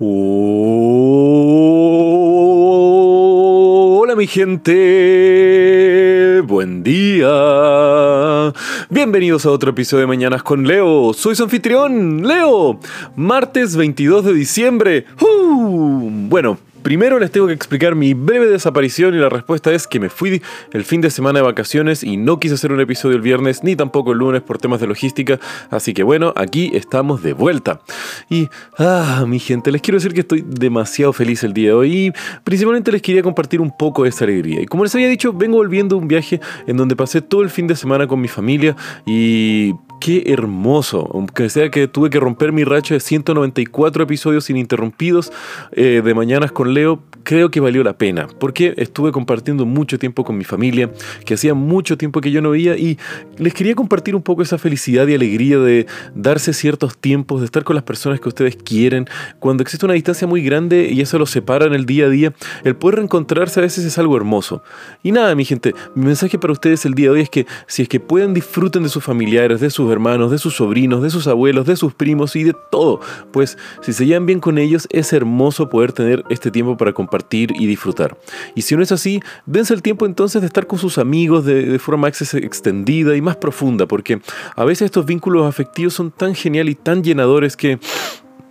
Hola mi gente, buen día. Bienvenidos a otro episodio de Mañanas con Leo. Soy su anfitrión, Leo. Martes 22 de diciembre. ¡Uh! Bueno, Primero les tengo que explicar mi breve desaparición y la respuesta es que me fui el fin de semana de vacaciones y no quise hacer un episodio el viernes ni tampoco el lunes por temas de logística, así que bueno, aquí estamos de vuelta. Y, ah, mi gente, les quiero decir que estoy demasiado feliz el día de hoy y principalmente les quería compartir un poco de esa alegría. Y como les había dicho, vengo volviendo de un viaje en donde pasé todo el fin de semana con mi familia y Qué hermoso, aunque sea que tuve que romper mi racha de 194 episodios ininterrumpidos eh, de Mañanas con Leo, creo que valió la pena, porque estuve compartiendo mucho tiempo con mi familia, que hacía mucho tiempo que yo no veía, y les quería compartir un poco esa felicidad y alegría de darse ciertos tiempos, de estar con las personas que ustedes quieren. Cuando existe una distancia muy grande y eso los separa en el día a día, el poder reencontrarse a veces es algo hermoso. Y nada, mi gente, mi mensaje para ustedes el día de hoy es que si es que pueden disfruten de sus familiares, de sus hermanos, de sus sobrinos, de sus abuelos, de sus primos y de todo, pues si se llevan bien con ellos, es hermoso poder tener este tiempo para compartir y disfrutar. Y si no es así, dense el tiempo entonces de estar con sus amigos de, forma más extendida y más profunda, porque a veces estos vínculos afectivos son tan geniales y tan llenadores que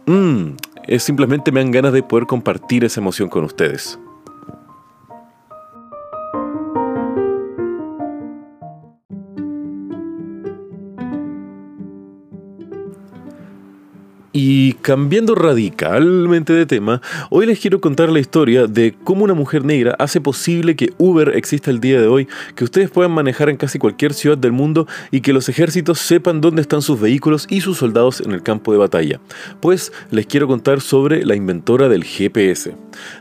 mm, es simplemente me dan ganas de poder compartir esa emoción con ustedes. Y cambiando radicalmente de tema, hoy les quiero contar la historia de cómo una mujer negra hace posible que Uber exista el día de hoy, que ustedes puedan manejar en casi cualquier ciudad del mundo y que los ejércitos sepan dónde están sus vehículos y sus soldados en el campo de batalla. Pues les quiero contar sobre la inventora del GPS.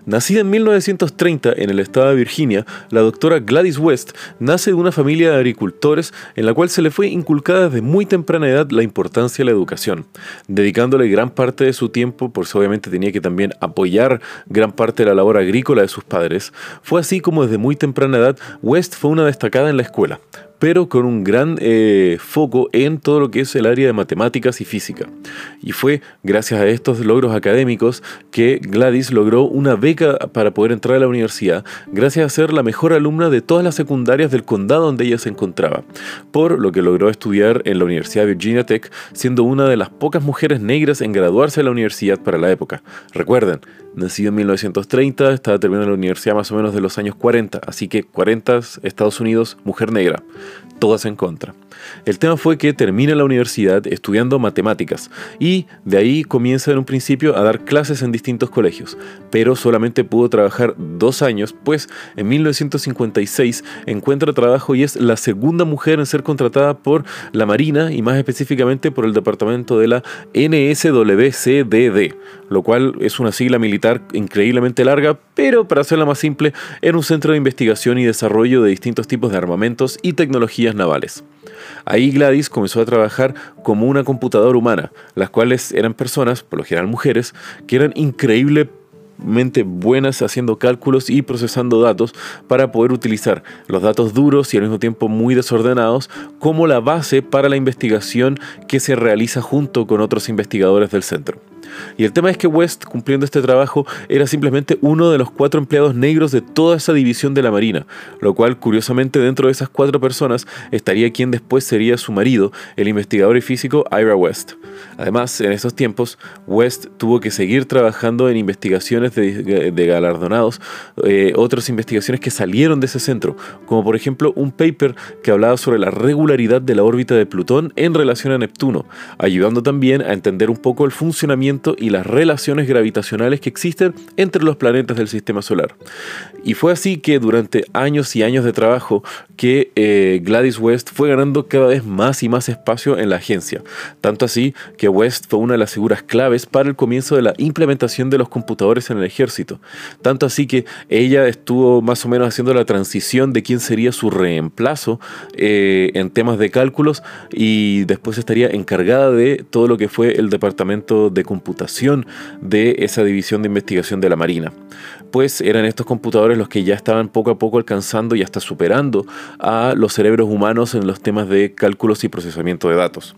Nacida en 1930 en el estado de Virginia, la doctora Gladys West nace de una familia de agricultores en la cual se le fue inculcada desde muy temprana edad la importancia de la educación, dedicándole gran parte de su tiempo, pues obviamente tenía que también apoyar gran parte de la labor agrícola de sus padres, fue así como desde muy temprana edad West fue una destacada en la escuela pero con un gran eh, foco en todo lo que es el área de matemáticas y física. Y fue gracias a estos logros académicos que Gladys logró una beca para poder entrar a la universidad, gracias a ser la mejor alumna de todas las secundarias del condado donde ella se encontraba, por lo que logró estudiar en la Universidad de Virginia Tech, siendo una de las pocas mujeres negras en graduarse de la universidad para la época. Recuerden, nacido en 1930, estaba terminando la universidad más o menos de los años 40, así que 40 Estados Unidos, mujer negra todas en contra. El tema fue que termina la universidad estudiando matemáticas y de ahí comienza en un principio a dar clases en distintos colegios, pero solamente pudo trabajar dos años, pues en 1956 encuentra trabajo y es la segunda mujer en ser contratada por la Marina y más específicamente por el departamento de la NSWCDD, lo cual es una sigla militar increíblemente larga, pero para hacerla más simple, era un centro de investigación y desarrollo de distintos tipos de armamentos y tecnologías navales. Ahí Gladys comenzó a trabajar como una computadora humana, las cuales eran personas, por lo general mujeres, que eran increíblemente buenas haciendo cálculos y procesando datos para poder utilizar los datos duros y al mismo tiempo muy desordenados como la base para la investigación que se realiza junto con otros investigadores del centro. Y el tema es que West, cumpliendo este trabajo, era simplemente uno de los cuatro empleados negros de toda esa división de la Marina, lo cual curiosamente dentro de esas cuatro personas estaría quien después sería su marido, el investigador y físico Ira West. Además, en esos tiempos, West tuvo que seguir trabajando en investigaciones de, galardonados, eh, otras investigaciones que salieron de ese centro, como por ejemplo un paper que hablaba sobre la regularidad de la órbita de Plutón en relación a Neptuno, ayudando también a entender un poco el funcionamiento y las relaciones gravitacionales que existen entre los planetas del sistema solar. Y fue así que durante años y años de trabajo que eh, Gladys West fue ganando cada vez más y más espacio en la agencia. Tanto así que West fue una de las figuras claves para el comienzo de la implementación de los computadores en el ejército. Tanto así que ella estuvo más o menos haciendo la transición de quién sería su reemplazo eh, en temas de cálculos y después estaría encargada de todo lo que fue el departamento de computación de esa división de investigación de la Marina. Pues eran estos computadores los que ya estaban poco a poco alcanzando y hasta superando a los cerebros humanos en los temas de cálculos y procesamiento de datos.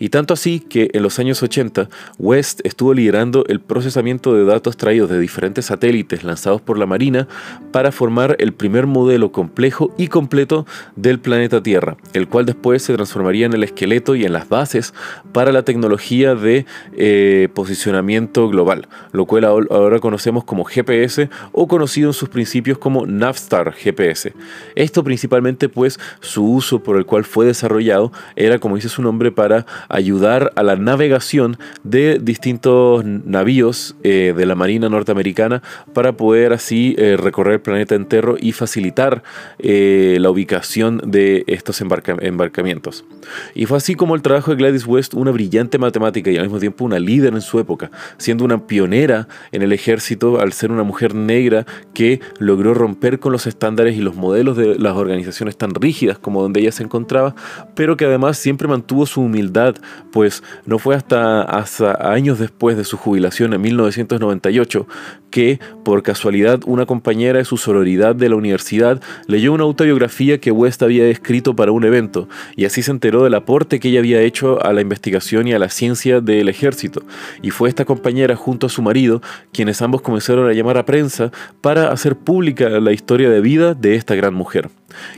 Y tanto así que en los años 80 West estuvo liderando el procesamiento de datos traídos de diferentes satélites lanzados por la Marina para formar el primer modelo complejo y completo del planeta Tierra, el cual después se transformaría en el esqueleto y en las bases para la tecnología de eh, posicionamiento global, lo cual ahora conocemos como GPS o conocido en sus principios como Navstar GPS. Esto principalmente pues su uso por el cual fue desarrollado era como dice su nombre para ayudar a la navegación de distintos navíos eh, de la Marina norteamericana para poder así eh, recorrer el planeta entero y facilitar eh, la ubicación de estos embarcamientos. Y fue así como el trabajo de Gladys West, una brillante matemática y al mismo tiempo una líder en su época, siendo una pionera en el ejército al ser una mujer negra que logró romper con los estándares y los modelos de las organizaciones tan rígidas como donde ella se encontraba, pero que además siempre mantuvo su humildad pues no fue hasta, años después de su jubilación en 1998 que, por casualidad, una compañera de su sororidad de la universidad leyó una autobiografía que West había escrito para un evento, y así se enteró del aporte que ella había hecho a la investigación y a la ciencia del ejército. Y fue esta compañera junto a su marido quienes ambos comenzaron a llamar a prensa para hacer pública la historia de vida de esta gran mujer.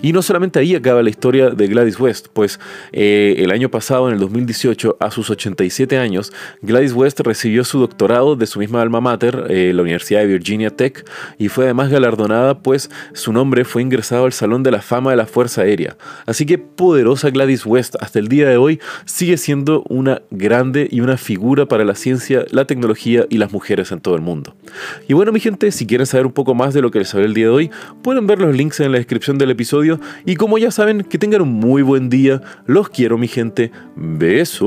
Y no solamente ahí acaba la historia de Gladys West, pues eh, el año pasado, en el 2018, a sus 87 años, Gladys West recibió su doctorado de su misma alma mater, eh, la Universidad de Virginia Tech, y fue además galardonada, pues su nombre fue ingresado al Salón de la Fama de la Fuerza Aérea. Así que poderosa Gladys West, hasta el día de hoy, sigue siendo una grande y una figura para la ciencia, la tecnología y las mujeres en todo el mundo. Y bueno, mi gente, si quieren saber un poco más de lo que les hablé el día de hoy, pueden ver los links en la descripción del y como ya saben, que tengan un muy buen día. Los quiero mi gente. Besos.